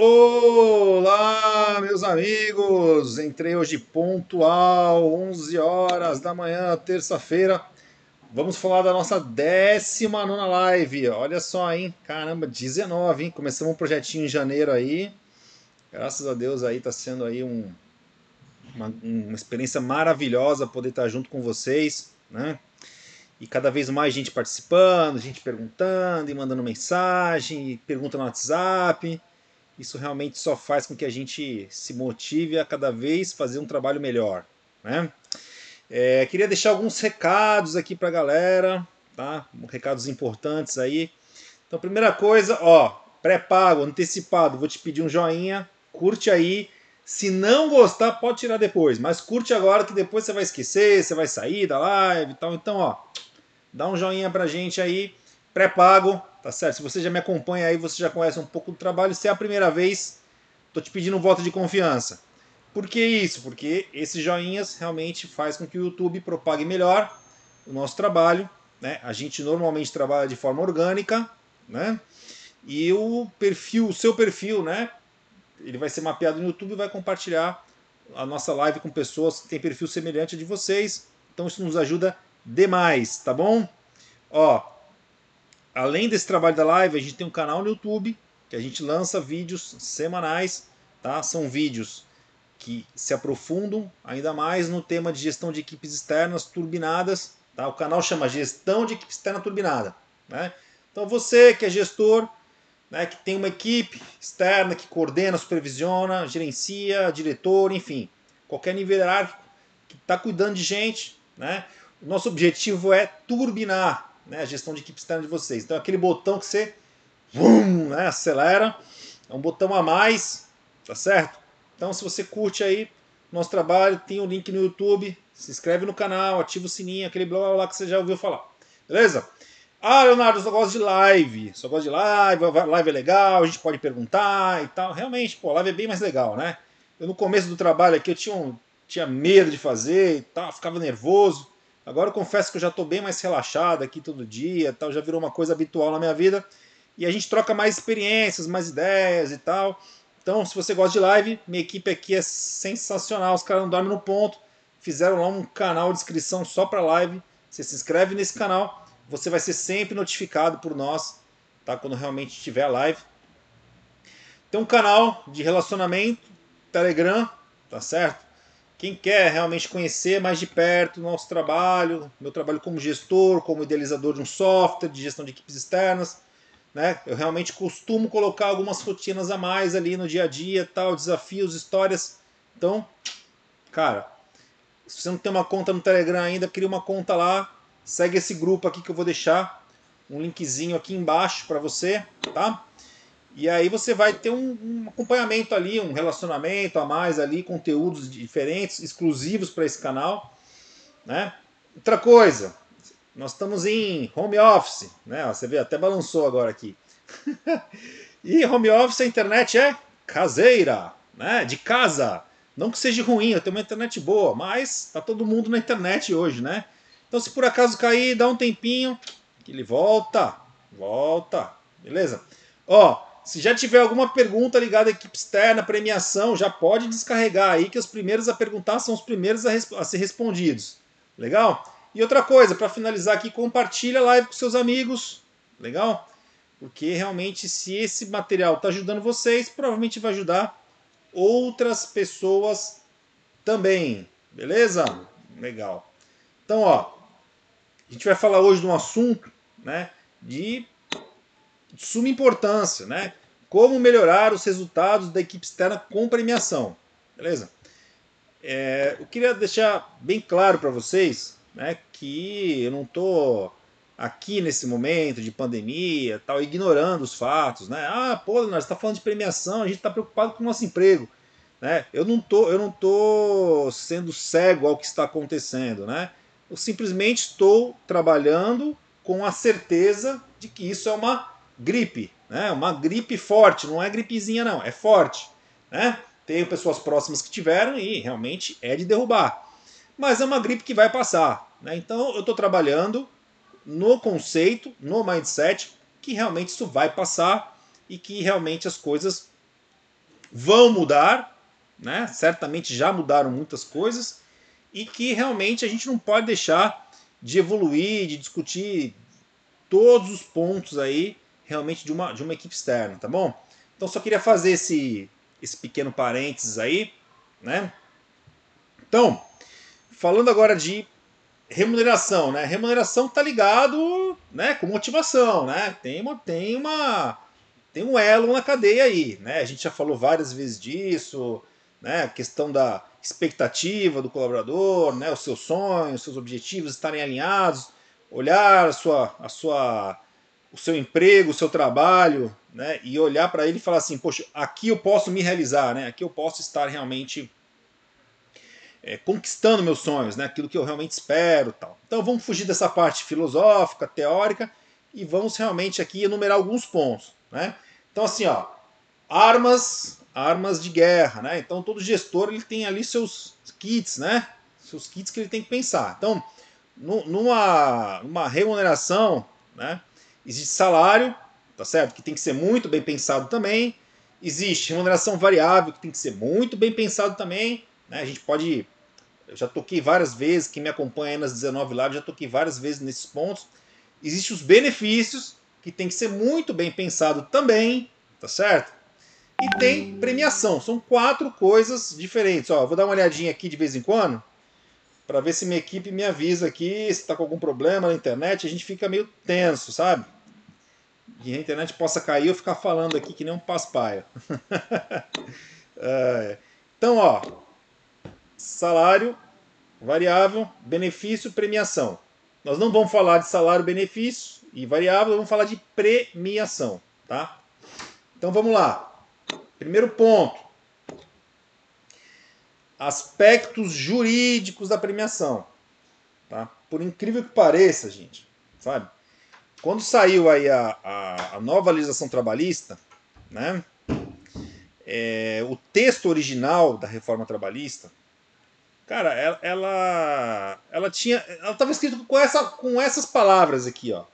Olá, meus amigos! Entrei hoje pontual, 11 horas da manhã, terça-feira. Vamos falar da nossa 19 live. Olha só, hein? Caramba, 19, hein? Começamos um projetinho em janeiro aí. Graças a Deus aí tá sendo aí um, uma, uma experiência maravilhosa poder estar junto com vocês, né? E cada vez mais gente participando, gente perguntando e mandando mensagem, pergunta no WhatsApp. Isso realmente só faz com que a gente se motive a cada vez fazer um trabalho melhor. Né? É, queria deixar alguns recados aqui para a galera, tá? recados importantes aí. Então, primeira coisa, ó, pré-pago, antecipado, vou te pedir um joinha, curte aí. Se não gostar, pode tirar depois, mas curte agora que depois você vai esquecer, você vai sair da live e tal. Então, ó, dá um joinha pra gente aí, pré-pago, Tá certo? Se você já me acompanha aí, você já conhece um pouco do trabalho. Se é a primeira vez, tô te pedindo um voto de confiança. Por que isso? Porque esses joinhas realmente faz com que o YouTube propague melhor o nosso trabalho. Né? A gente normalmente trabalha de forma orgânica, né? E o perfil, o seu perfil, né? Ele vai ser mapeado no YouTube e vai compartilhar a nossa live com pessoas que têm perfil semelhante a de vocês. Então isso nos ajuda demais, tá bom? Ó, além desse trabalho da live, a gente tem um canal no YouTube que a gente lança vídeos semanais, tá? São vídeos que se aprofundam ainda mais no tema de gestão de equipes externas turbinadas, tá? O canal chama Gestão de Equipe Externa Turbinada, né? Então você que é gestor, né, que tem uma equipe externa que coordena, supervisiona, gerencia, diretor, enfim, qualquer nível hierárquico que está cuidando de gente, né? O nosso objetivo é turbinar né, a gestão de equipe externa de vocês. Então aquele botão que você vum, né, acelera, é um botão a mais, tá certo? Então se você curte aí nosso trabalho, tem o um link no YouTube, se inscreve no canal, ativa o sininho, aquele blá blá blá que você já ouviu falar. Beleza? Ah, Leonardo, eu só gosto de live. Só gosto de live, live é legal, a gente pode perguntar e tal. Realmente, pô, live é bem mais legal, né? Eu no começo do trabalho aqui eu tinha, um, tinha medo de fazer e tal, ficava nervoso. Agora eu confesso que eu já estou bem mais relaxado aqui todo dia, tal, já virou uma coisa habitual na minha vida. E a gente troca mais experiências, mais ideias e tal. Então, se você gosta de live, minha equipe aqui é sensacional. Os caras não dormem no ponto. Fizeram lá um canal de inscrição só para live. Você se inscreve nesse canal, você vai ser sempre notificado por nós, tá? Quando realmente tiver a live. Tem um canal de relacionamento, Telegram, tá certo? Quem quer realmente conhecer mais de perto o nosso trabalho, meu trabalho como gestor, como idealizador de um software, de gestão de equipes externas, né? Eu realmente costumo colocar algumas rotinas a mais ali no dia a dia, tal, desafios, histórias. Então, cara, se você não tem uma conta no Telegram ainda, cria uma conta lá, segue esse grupo aqui que eu vou deixar um linkzinho aqui embaixo para você, tá? E aí você vai ter um, um, acompanhamento ali, um relacionamento a mais ali, conteúdos diferentes, exclusivos para esse canal. Né? Outra coisa, nós estamos em home office, né? Você vê, até balançou agora aqui. e home office a internet é caseira, né? De casa. Não que seja ruim, eu tenho uma internet boa, mas tá todo mundo na internet hoje, né? Então se por acaso cair, dá um tempinho, que ele volta, volta, beleza? Ó, se já tiver alguma pergunta ligada à equipe externa, premiação, já pode descarregar aí que os primeiros a perguntar são os primeiros a, a ser respondidos. Legal? E outra coisa, para finalizar aqui, compartilha a live com seus amigos. Legal? Porque realmente, se esse material está ajudando vocês, provavelmente vai ajudar outras pessoas também. Beleza? Legal. Então, ó, a gente vai falar hoje de um assunto, né, de de suma importância, né? Como melhorar os resultados da equipe externa com premiação, beleza? É, eu queria deixar bem claro para vocês, né, que eu não estou aqui nesse momento de pandemia, tal, ignorando os fatos, né? Ah, pô, nós está falando de premiação, a gente está preocupado com o nosso emprego, né? Eu não tô, eu não tô sendo cego ao que está acontecendo, né? Eu simplesmente estou trabalhando com a certeza de que isso é uma gripe, né? Uma gripe forte, não é gripezinha não, é forte, né? Tenho pessoas próximas que tiveram e realmente é de derrubar. Mas é uma gripe que vai passar, né? Então eu estou trabalhando no conceito, no mindset que realmente isso vai passar e que realmente as coisas vão mudar, né? certamente já mudaram muitas coisas, e que realmente a gente não pode deixar de evoluir, de discutir todos os pontos aí realmente de uma, de uma equipe externa, tá bom? Então só queria fazer esse, esse pequeno parênteses aí, né? Então, falando agora de remuneração, né? Remuneração tá ligado, né, com motivação, né? Tem uma tem uma tem um elo na cadeia aí, né? A gente já falou várias vezes disso, né? A questão da expectativa do colaborador, né? Os seus sonhos, os seus objetivos estarem alinhados, olhar a sua a sua o seu emprego, o seu trabalho, né? E olhar para ele e falar assim, poxa, aqui eu posso me realizar, né? Aqui eu posso estar realmente é, conquistando meus sonhos, né? aquilo que eu realmente espero. Tal. Então vamos fugir dessa parte filosófica, teórica, e vamos realmente aqui enumerar alguns pontos. Né? Então assim, ó, armas, armas de guerra. Né? Então todo gestor ele tem ali seus kits, né? seus kits que ele tem que pensar. Então, numa, numa remuneração, né? Existe salário, tá certo? Que tem que ser muito bem pensado também. Existe remuneração variável, que tem que ser muito bem pensado também. Né? A gente pode. Eu já toquei várias vezes, quem me acompanha aí nas 19 lives, já toquei várias vezes nesses pontos. Existem os benefícios, que tem que ser muito bem pensado também, tá certo? E tem premiação. São quatro coisas diferentes. Ó, vou dar uma olhadinha aqui de vez em quando, para ver se minha equipe me avisa aqui se está com algum problema na internet. A gente fica meio tenso, sabe? E a internet possa cair eu ficar falando aqui que nem um paspaia. é. Então, ó, salário, variável, benefício, premiação. Nós não vamos falar de salário, benefício e variável, vamos falar de premiação, tá? Então vamos lá. Primeiro ponto. Aspectos jurídicos da premiação. Tá? Por incrível que pareça, gente, sabe? Quando saiu aí a, a, a nova legislação trabalhista, né? É, o texto original da reforma trabalhista Cara, ela, ela, ela tinha. Ela estava escrito com, essa, com essas palavras aqui, ó.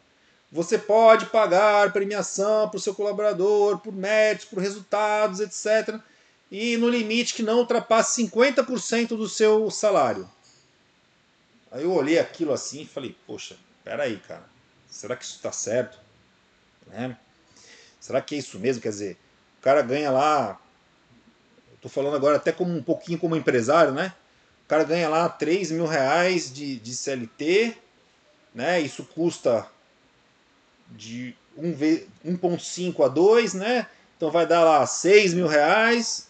Você pode pagar premiação para o seu colaborador por méritos, por resultados, etc. E no limite que não ultrapasse 50% do seu salário. Aí eu olhei aquilo assim e falei, poxa, peraí, cara. Será que isso está certo? Né? Será que é isso mesmo? Quer dizer, o cara ganha lá. Estou falando agora até como um pouquinho como empresário, né? O cara ganha lá 3 mil reais de, de CLT, né? Isso custa de 1,5 a 2, né? Então vai dar lá 6 mil reais.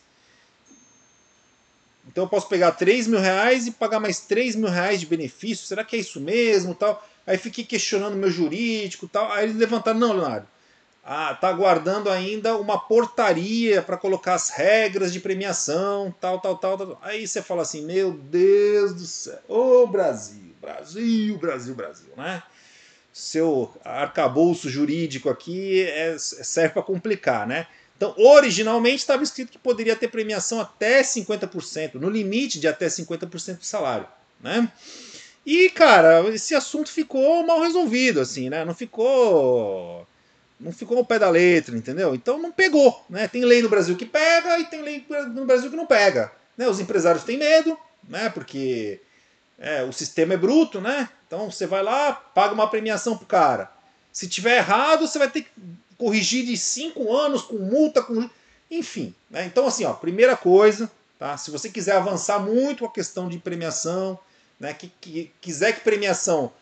Então eu posso pegar 3 mil reais e pagar mais 3 mil reais de benefício. Será que é isso mesmo? Tal. Aí fiquei questionando meu jurídico tal. Aí eles levantaram, não, Leonardo ah, tá aguardando ainda uma portaria para colocar as regras de premiação, tal, tal, tal, tal. Aí você fala assim, meu Deus do céu, ô Brasil, Brasil, Brasil, Brasil, né? Seu arcabouço jurídico aqui é, serve para complicar, né? Então, originalmente estava escrito que poderia ter premiação até 50%, no limite de até 50% do salário, né? E, cara, esse assunto ficou mal resolvido, assim, né? Não ficou não ficou ao pé da letra, entendeu? Então não pegou, né? Tem lei no Brasil que pega e tem lei no Brasil que não pega. Né? Os empresários têm medo, né? Porque é, o sistema é bruto, né? Então você vai lá, paga uma premiação pro cara. Se tiver errado, você vai ter que corrigir de cinco anos com multa, com enfim. Né? Então assim, ó, primeira coisa, tá? Se você quiser avançar muito a questão de premiação, né? Que, que quiser que premiação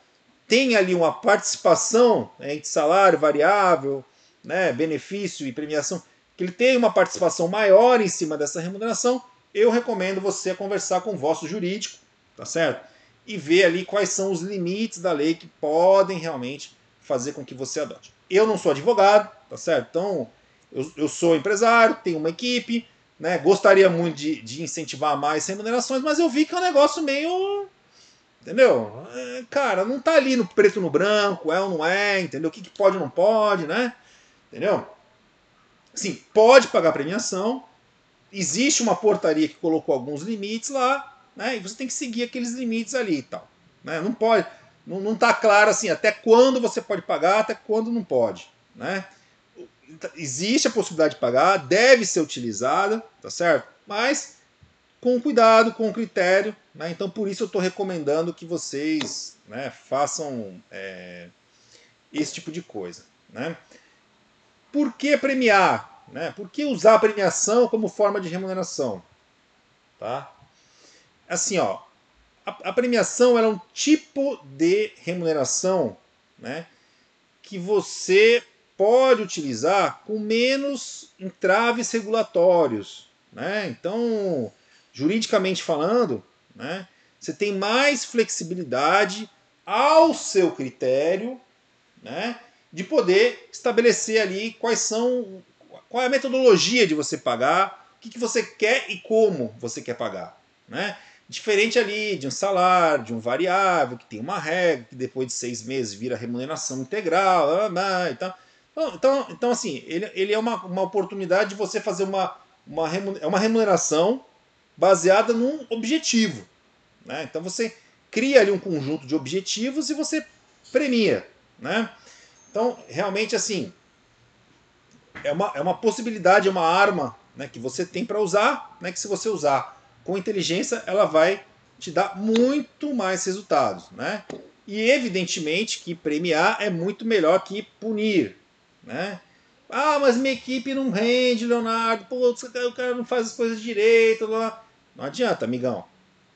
tem ali uma participação né, entre salário variável, né, benefício e premiação, que ele tem uma participação maior em cima dessa remuneração, eu recomendo você conversar com o vosso jurídico, tá certo? E ver ali quais são os limites da lei que podem realmente fazer com que você adote. Eu não sou advogado, tá certo? Então, eu, eu sou empresário, tenho uma equipe, né? Gostaria muito de, de incentivar mais remunerações, mas eu vi que é um negócio meio Entendeu? É, cara, não tá ali no preto no branco, é ou não é, entendeu? O que, que pode ou não pode, né? Entendeu? Sim, pode pagar premiação. Existe uma portaria que colocou alguns limites lá, né? E você tem que seguir aqueles limites ali e tal. Né? Não pode. Não, não tá claro assim até quando você pode pagar, até quando não pode. Né? existe a possibilidade de pagar, deve ser utilizada, tá certo? Mas com cuidado, com critério. Né? Então, por isso eu estou recomendando que vocês né, façam é, esse tipo de coisa. Né? Por que premiar? Né? Por que usar a premiação como forma de remuneração? Tá? Assim, ó, a, a premiação é um tipo de remuneração né, que você pode utilizar com menos entraves regulatórios. Né? Então, juridicamente falando, né, você tem mais flexibilidade ao seu critério né, de poder estabelecer ali quais são, qual é a metodologia de você pagar, o que, que você quer e como você quer pagar. Né? Diferente ali de um salário, de um variável, que tem uma regra, que depois de seis meses vira remuneração integral, então, então, então assim, ele, ele é uma, uma oportunidade de você fazer uma, uma, é uma remuneração baseada num objetivo. Né? Então você cria ali um conjunto de objetivos e você premia. Né? Então, realmente, assim, é uma, é uma possibilidade, é uma arma né, que você tem para usar, né, que se você usar com inteligência, ela vai te dar muito mais resultados. Né? E evidentemente que premiar é muito melhor que punir. Né? Ah, mas minha equipe não rende, Leonardo. Pô, o cara não faz as coisas direito. Lá. Não adianta, amigão.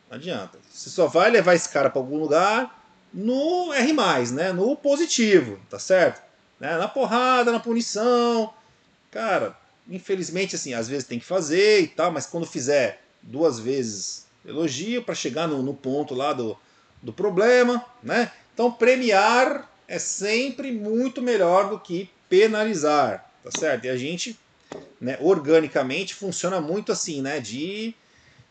Não adianta. Você só vai levar esse cara para algum lugar no R, né? No positivo, tá certo? Né? Na porrada, na punição. Cara, infelizmente, assim, às vezes tem que fazer e tal, mas quando fizer duas vezes elogio para chegar no, no ponto lá do, do problema, né? Então premiar é sempre muito melhor do que penalizar, tá certo? E a gente, né, organicamente, funciona muito assim, né? De,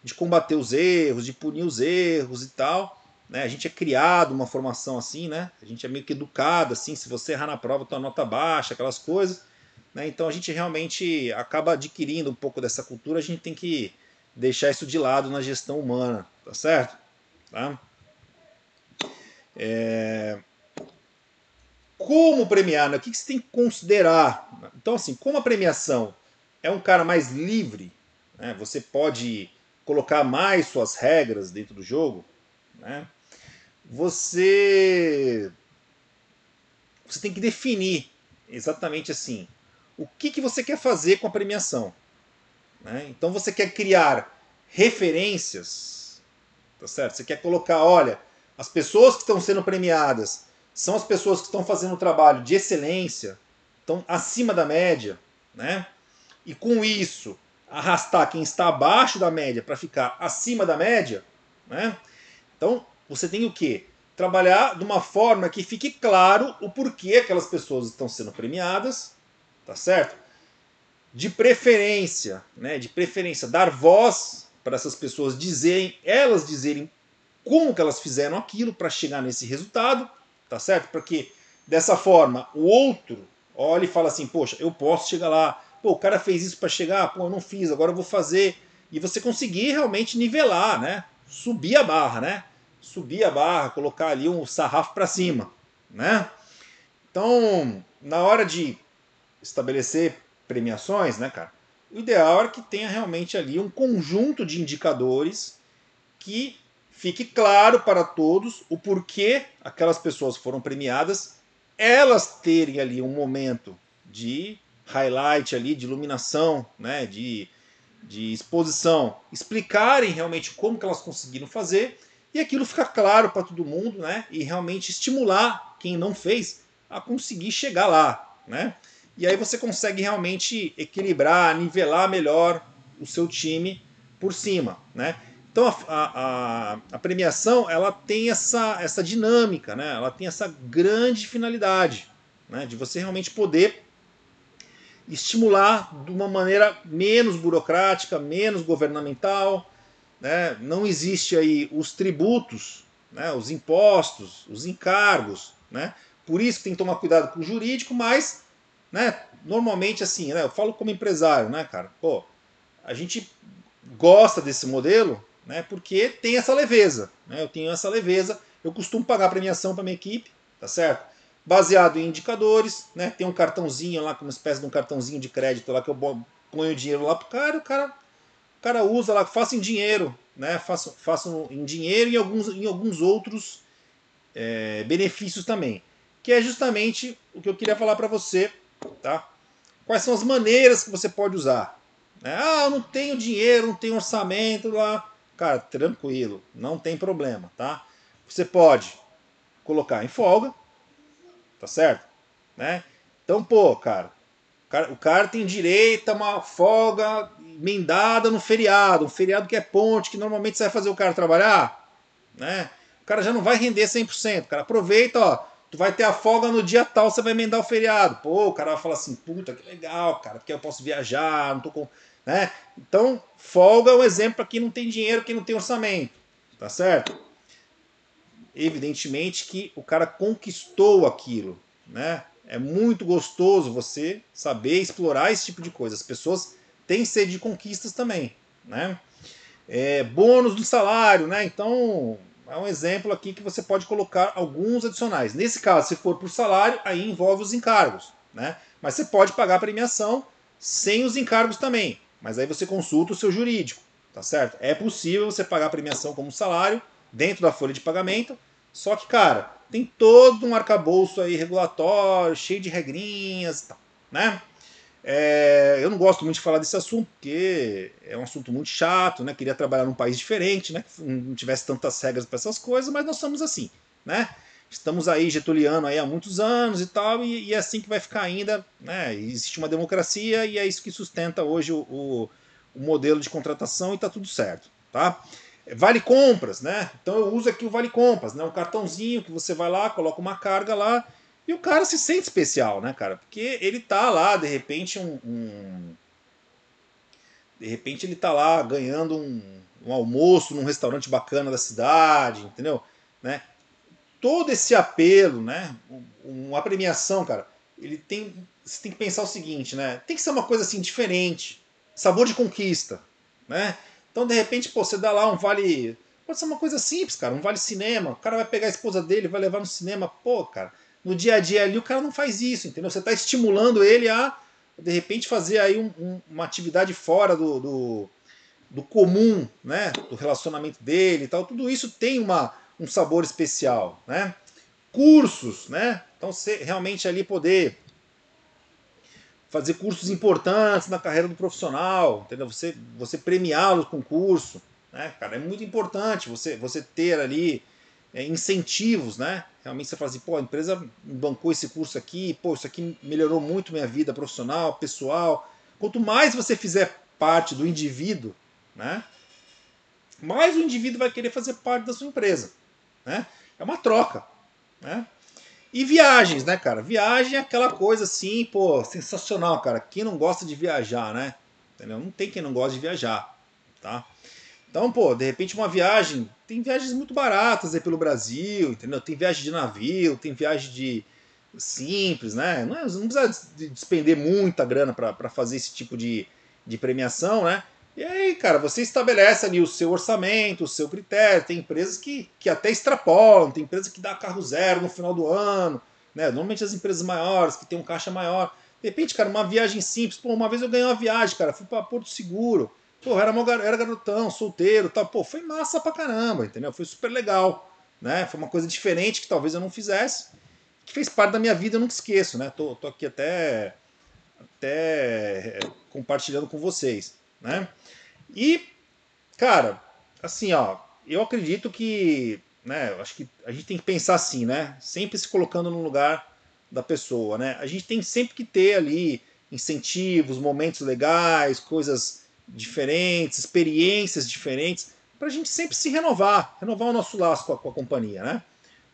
de combater os erros, de punir os erros e tal. Né? A gente é criado uma formação assim, né? A gente é meio que educado assim, se você errar na prova, tua nota baixa, aquelas coisas. Né? Então a gente realmente acaba adquirindo um pouco dessa cultura, a gente tem que deixar isso de lado na gestão humana, tá certo? Tá? É... Como premiar? Né? O que você tem que considerar? Então, assim, como a premiação é um cara mais livre, né? você pode colocar mais suas regras dentro do jogo, né? você você tem que definir exatamente assim o que, que você quer fazer com a premiação. Né? Então você quer criar referências, tá certo? Você quer colocar, olha, as pessoas que estão sendo premiadas são as pessoas que estão fazendo um trabalho de excelência, estão acima da média, né? E com isso arrastar quem está abaixo da média para ficar acima da média, né? Então você tem o que? Trabalhar de uma forma que fique claro o porquê aquelas pessoas estão sendo premiadas, tá certo? De preferência, né? De preferência dar voz para essas pessoas dizerem, elas dizerem como que elas fizeram aquilo para chegar nesse resultado, tá certo? Porque dessa forma o outro olha e fala assim, poxa, eu posso chegar lá. Pô, o cara fez isso para chegar, pô, eu não fiz, agora eu vou fazer. E você conseguir realmente nivelar, né? Subir a barra, né? Subir a barra, colocar ali um sarrafo para cima, né? Então, na hora de estabelecer premiações, né, cara? O ideal é que tenha realmente ali um conjunto de indicadores que fique claro para todos o porquê aquelas pessoas foram premiadas, elas terem ali um momento de highlight ali, de iluminação, né, de, de exposição, explicarem realmente como que elas conseguiram fazer e aquilo ficar claro para todo mundo, né, e realmente estimular quem não fez a conseguir chegar lá, né? E aí você consegue realmente equilibrar, nivelar melhor o seu time por cima, né? Então a, a, a, premiação ela tem essa, essa dinâmica, né? ela tem essa grande finalidade né? de você realmente poder estimular de uma maneira menos burocrática, menos governamental. Né? Não existe aí os tributos, né? os impostos, os encargos. Né? Por isso que tem que tomar cuidado com o jurídico, mas né? normalmente assim, né? eu falo como empresário, né, cara? Pô, a gente gosta desse modelo né? Porque tem essa leveza, né? Eu tenho essa leveza, eu costumo pagar premiação para minha equipe, tá certo? baseado em indicadores, né? Tem um cartãozinho lá, uma espécie de um cartãozinho de crédito lá que eu ponho dinheiro lá pro cara, o cara, o cara usa lá, faço em dinheiro, né? Faço, faço em dinheiro e alguns, em alguns outros é, benefícios também. Que é justamente o que eu queria falar para você, tá? Quais são as maneiras que você pode usar? Né? Ah, eu não tenho dinheiro, não tenho orçamento lá. Cara, tranquilo, não tem problema, tá? Você pode colocar em folga, tá certo? Né? Então, pô, cara, o cara, tem direito a uma folga emendada no feriado, um feriado que é ponte, que normalmente você vai fazer o cara trabalhar, né? O cara já não vai render 100%. O cara aproveita, ó, tu vai ter a folga no dia tal, você vai emendar o feriado. Pô, o cara vai falar assim, puta, que legal, cara, porque eu posso viajar, não tô com... Né? Então, folga é um exemplo para quem não tem dinheiro, quem não tem orçamento, tá certo? Evidentemente que o cara conquistou aquilo, né? É muito gostoso você saber explorar esse tipo de coisa. As pessoas têm sede de conquistas também, né? É, bônus do salário, né? Então, é um exemplo aqui que você pode colocar alguns adicionais. Nesse caso, se for por salário, aí envolve os encargos, né? Mas você pode pagar premiação sem os encargos também. Mas aí você consulta o seu jurídico, tá certo? É possível você pagar premiação como salário dentro da folha de pagamento, só que, cara, tem todo um arcabouço aí regulatório, cheio de regrinhas e tal, né? É, eu não gosto muito de falar desse assunto, porque é um assunto muito chato, né? Queria trabalhar num país diferente, né? Que não tivesse tantas regras para essas coisas, mas nós somos assim, né? Estamos aí getuliano aí há muitos anos e tal, e, e, é assim que vai ficar ainda, né? Existe uma democracia e é isso que sustenta hoje o, o, o modelo de contratação e está tudo certo, tá? Vale compras, né? Então eu uso aqui o Vale Compras, né? Um cartãozinho que você vai lá, coloca uma carga lá e o cara se sente especial, né, cara? Porque ele tá lá, de repente, um. um... de repente ele tá lá ganhando um, um almoço num restaurante bacana da cidade, entendeu? Né? Todo esse apelo, né? Uma premiação, cara, ele tem. Você tem que pensar o seguinte, né? Tem que ser uma coisa assim diferente. Sabor de conquista, né? Então, de repente, pô, você dá lá um vale. Pode ser uma coisa simples, cara, um vale cinema. O cara vai pegar a esposa dele, vai levar no cinema. Pô, cara, no dia a dia ali o cara não faz isso, entendeu? Você está estimulando ele a, de repente, fazer aí um, um, uma atividade fora do, do, do, comum, né? Do relacionamento dele e tal. Tudo isso tem uma, um sabor especial, né? Cursos, né? Então, você realmente ali poder fazer cursos importantes na carreira do profissional, entendeu? Você, você premiá-los com curso, né, cara? É muito importante você, você ter ali é, incentivos, né? Realmente você fala assim, pô, a empresa bancou esse curso aqui, pô, isso aqui melhorou muito minha vida profissional, pessoal. Quanto mais você fizer parte do indivíduo, né? Mais o indivíduo vai querer fazer parte da sua empresa, né? É uma troca, né? E viagens, né, cara? Viagem é aquela coisa assim, pô, sensacional, cara. Quem não gosta de viajar, né? Entendeu? Não tem quem não gosta de viajar, tá? Então, pô, de repente uma viagem, tem viagens muito baratas aí pelo Brasil, entendeu? Tem viagem de navio, tem viagem de simples, né? Não, é, não precisa despender muita grana para fazer esse tipo de, de premiação, né? E aí, cara, você estabelece ali o seu orçamento, o seu critério. Tem empresas que, que até extrapolam, tem empresas que dá carro zero no final do ano, né? Normalmente as empresas maiores, que tem um caixa maior. De repente, cara, uma viagem simples. Pô, uma vez eu ganhei uma viagem, cara, fui para Porto Seguro. Pô, era, uma, era garotão, solteiro tal. Pô, foi massa pra caramba, entendeu? Foi super legal, né? Foi uma coisa diferente que talvez eu não fizesse, que fez parte da minha vida, eu nunca esqueço, né? Tô, tô aqui até, até compartilhando com vocês, né? E, cara, assim, ó, eu acredito que, né, acho que a gente tem que pensar assim, né? Sempre se colocando no lugar da pessoa, né? A gente tem sempre que ter ali incentivos, momentos legais, coisas diferentes, experiências diferentes, para a gente sempre se renovar, renovar o nosso laço com a, com a, companhia, né?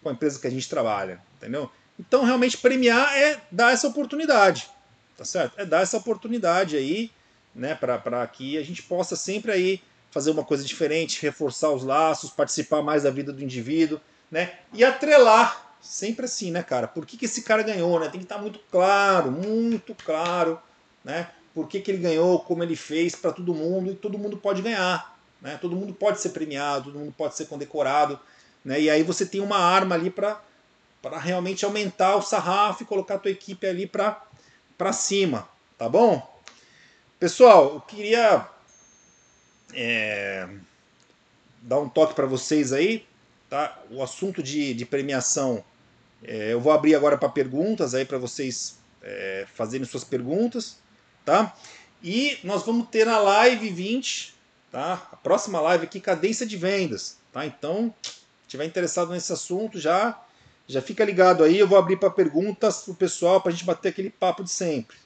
Com a empresa que a gente trabalha, entendeu? Então, realmente, premiar é dar essa oportunidade, tá certo? É dar essa oportunidade aí né, para que a gente possa sempre aí fazer uma coisa diferente, reforçar os laços, participar mais da vida do indivíduo, né, e atrelar, sempre assim, né, cara, por que, que esse cara ganhou, né, tem que estar tá muito claro, muito claro, né, por que, que ele ganhou, como ele fez para todo mundo, e todo mundo pode ganhar, né, todo mundo pode ser premiado, todo mundo pode ser condecorado, né, e aí você tem uma arma ali para para realmente aumentar o sarrafo e colocar a tua equipe ali para cima, tá bom? Pessoal, eu queria é, dar um toque para vocês aí, tá? O assunto de, de premiação, é, eu vou abrir agora para perguntas aí para vocês é, fazerem suas perguntas, tá? E nós vamos ter na live 20, tá? A próxima live aqui, cadência de vendas, tá? Então, tiver interessado nesse assunto, já já fica ligado aí, eu vou abrir para perguntas pro pessoal para a gente bater aquele papo de sempre.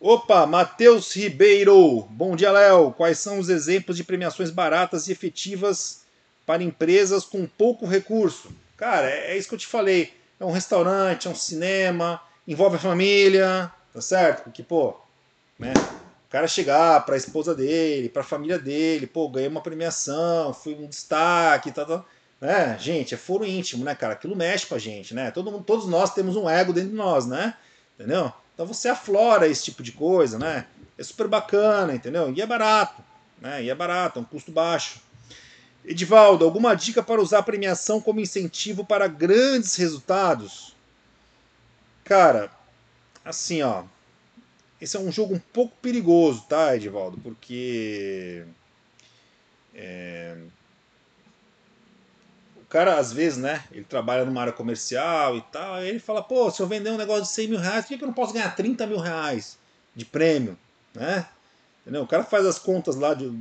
Opa, Matheus Ribeiro. Bom dia, Léo. Quais são os exemplos de premiações baratas e efetivas para empresas com pouco recurso? Cara, é, é isso que eu te falei. É um restaurante, é um cinema, envolve a família, tá certo? Porque, pô, né? O cara chegar para a esposa dele, para a família dele, pô, ganhei uma premiação, fui um destaque, tal, tal. Né? Gente, é foro íntimo, né, cara? Aquilo mexe com a gente, né? Todo, todos nós temos um ego dentro de nós, né? Entendeu? Então você aflora esse tipo de coisa, né? É super bacana, entendeu? E é barato, né? E é barato, é um custo baixo. Edivaldo, alguma dica para usar a premiação como incentivo para grandes resultados? Cara, assim, ó. Esse é um jogo um pouco perigoso, tá, Edivaldo? Porque. É, cara, às vezes, né? Ele trabalha numa área comercial e tal. Aí ele fala: pô, se eu vender um negócio de 100 mil reais, por que eu não posso ganhar 30 mil reais de prêmio? Né? Entendeu? O cara faz as contas lá de,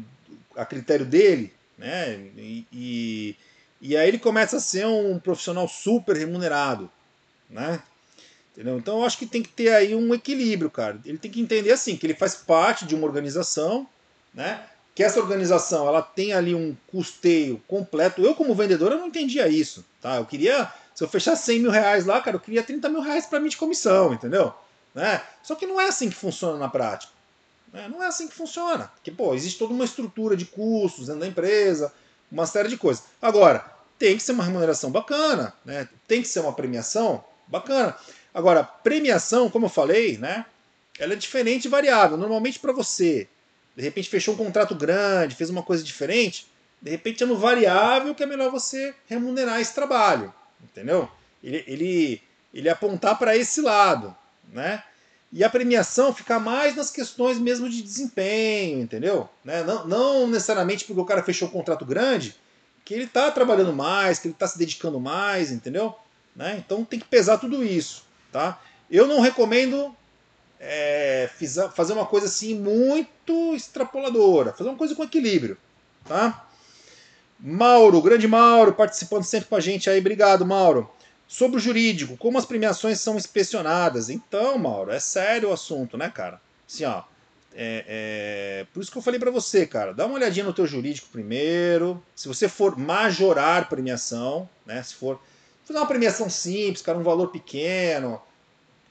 a critério dele, né? E, e, e aí ele começa a ser um profissional super remunerado, né? Entendeu? Então eu acho que tem que ter aí um equilíbrio, cara. Ele tem que entender assim, que ele faz parte de uma organização, né? Que essa organização ela tem ali um custeio completo. Eu, como vendedor, eu não entendia isso. Tá? Eu queria, se eu fechar 100 mil reais lá, cara, eu queria 30 mil reais para mim de comissão, entendeu? Né? Só que não é assim que funciona na prática. Né? Não é assim que funciona. Porque, pô, existe toda uma estrutura de custos dentro da empresa, uma série de coisas. Agora, tem que ser uma remuneração bacana, né? Tem que ser uma premiação bacana. Agora, premiação, como eu falei, né? Ela é diferente e variável. Normalmente para você, de repente fechou um contrato grande, fez uma coisa diferente, de repente é no variável que é melhor você remunerar esse trabalho, entendeu? Ele, ele, ele apontar para esse lado, né? E a premiação fica mais nas questões mesmo de desempenho, entendeu? Né? Não, não necessariamente porque o cara fechou um contrato grande, que ele está trabalhando mais, que ele está se dedicando mais, entendeu? Né? Então tem que pesar tudo isso. Tá? Eu não recomendo é, fazer uma coisa assim muito extrapoladora, fazer uma coisa com equilíbrio. Tá? Mauro, grande Mauro, participando sempre com a gente aí, obrigado, Mauro. Sobre o jurídico, como as premiações são inspecionadas? Então, Mauro, é sério o assunto, né, cara? Assim, ó, é, é, por isso que eu falei para você, cara, dá uma olhadinha no teu jurídico primeiro. Se você for majorar premiação, né, se for fazer uma premiação simples, cara, um valor pequeno,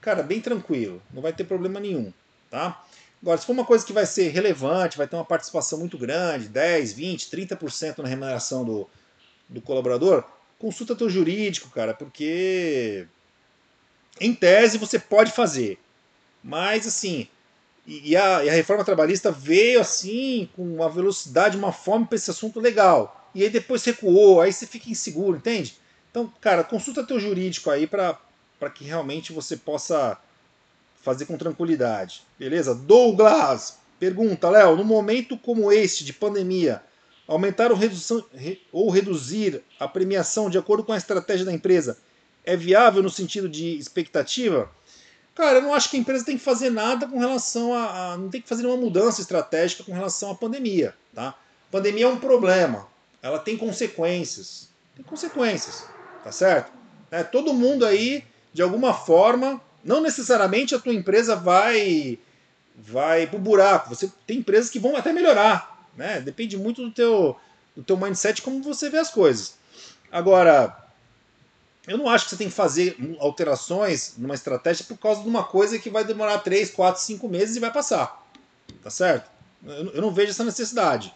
cara, bem tranquilo, não vai ter problema nenhum, tá? Agora, se for uma coisa que vai ser relevante, vai ter uma participação muito grande, 10, 20, 30% na remuneração do, do colaborador, consulta teu jurídico, cara, porque em tese você pode fazer, mas assim, e a, e a reforma trabalhista veio assim, com uma velocidade, uma fome para esse assunto legal, e aí depois recuou, aí você fica inseguro, entende? Então, cara, consulta teu jurídico aí para que realmente você possa fazer com tranquilidade. Beleza? Douglas pergunta, Léo, no momento como este de pandemia, aumentar ou, redução, ou reduzir a premiação de acordo com a estratégia da empresa é viável no sentido de expectativa? Cara, eu não acho que a empresa tem que fazer nada com relação a, a não tem que fazer uma mudança estratégica com relação à pandemia, tá? Pandemia é um problema, ela tem consequências, tem consequências tá certo? É, todo mundo aí, de alguma forma, não necessariamente a tua empresa vai vai pro buraco. Você tem empresas que vão até melhorar, né? Depende muito do teu do teu mindset como você vê as coisas. Agora, eu não acho que você tem que fazer alterações numa estratégia por causa de uma coisa que vai demorar 3, 4, 5 meses e vai passar. Tá certo? Eu não vejo essa necessidade.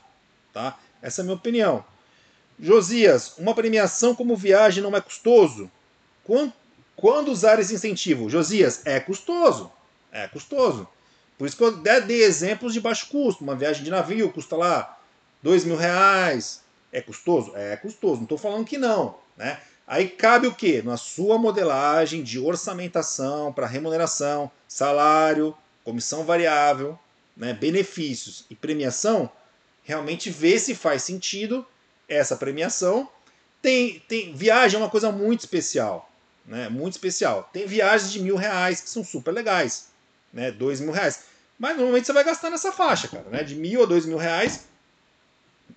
Tá? Essa é a minha opinião. Josias, uma premiação como viagem não é custoso? Quando, quando usar esse incentivo? Josias, é custoso. É custoso. Por isso que eu dei exemplos de baixo custo. Uma viagem de navio custa lá dois mil reais. É custoso? É custoso. Não estou falando que não. Né? Aí cabe o quê? Na sua modelagem de orçamentação para remuneração, salário, comissão variável, né, benefícios e premiação, realmente ver se faz sentido essa premiação. Tem, tem viagem é uma coisa muito especial, né? Muito especial. Tem viagens de mil reais que são super legais, né? Dois mil reais. Mas normalmente você vai gastar nessa faixa, cara, né? De mil a dois mil reais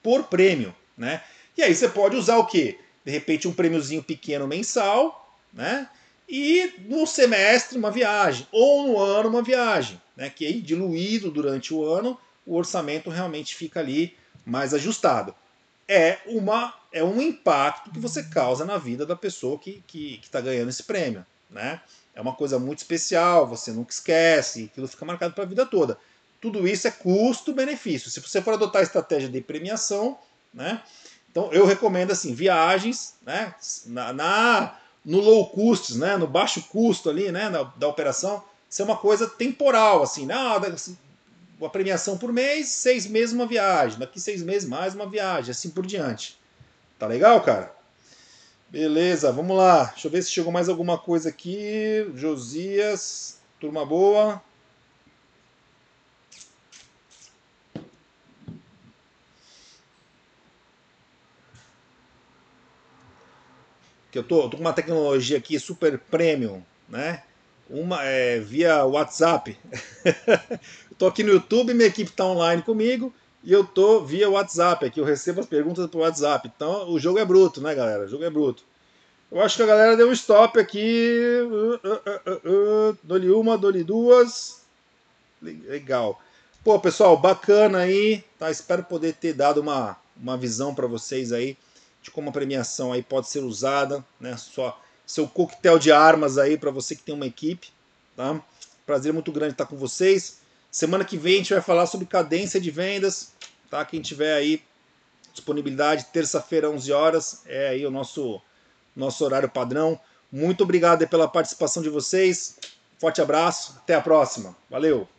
por prêmio, né? E aí você pode usar o quê? De repente um prêmiozinho pequeno mensal, né? E no semestre uma viagem, ou no ano uma viagem, né? Que aí diluído durante o ano, o orçamento realmente fica ali mais ajustado. É uma é um impacto que você causa na vida da pessoa que está tá ganhando esse prêmio, né? É uma coisa muito especial, você nunca esquece, aquilo fica marcado para a vida toda. Tudo isso é custo-benefício. Se você for adotar a estratégia de premiação, né? Então eu recomendo assim, viagens, né? Na, na no low cost, né? No baixo custo ali, né? Da, da operação, ser uma coisa temporal, assim, nada, assim, uma premiação por mês, seis meses uma viagem, daqui seis meses mais uma viagem, assim por diante. Tá legal, cara? Beleza, vamos lá. Deixa eu ver se chegou mais alguma coisa aqui. Josias, turma boa. Que eu tô, tô com uma tecnologia aqui super premium, né? Uma é via WhatsApp. tô aqui no YouTube, minha equipe tá online comigo e eu tô via WhatsApp aqui, eu recebo as perguntas por WhatsApp. Então o jogo é bruto, né, galera? O jogo é bruto. Eu acho que a galera deu um stop aqui. Uh, uh, uh, uma, dou-lhe duas. Legal. Pô, pessoal, bacana aí. Tá? Espero poder ter dado uma, uma visão para vocês aí de como a premiação aí pode ser usada, né? Só seu coquetel de armas aí para você que tem uma equipe, tá? Prazer muito grande estar com vocês. Semana que vem a gente vai falar sobre cadência de vendas, tá? Quem tiver aí disponibilidade, terça-feira, 11 horas, é aí o nosso, nosso horário padrão. Muito obrigado pela participação de vocês. Forte abraço, até a próxima. Valeu!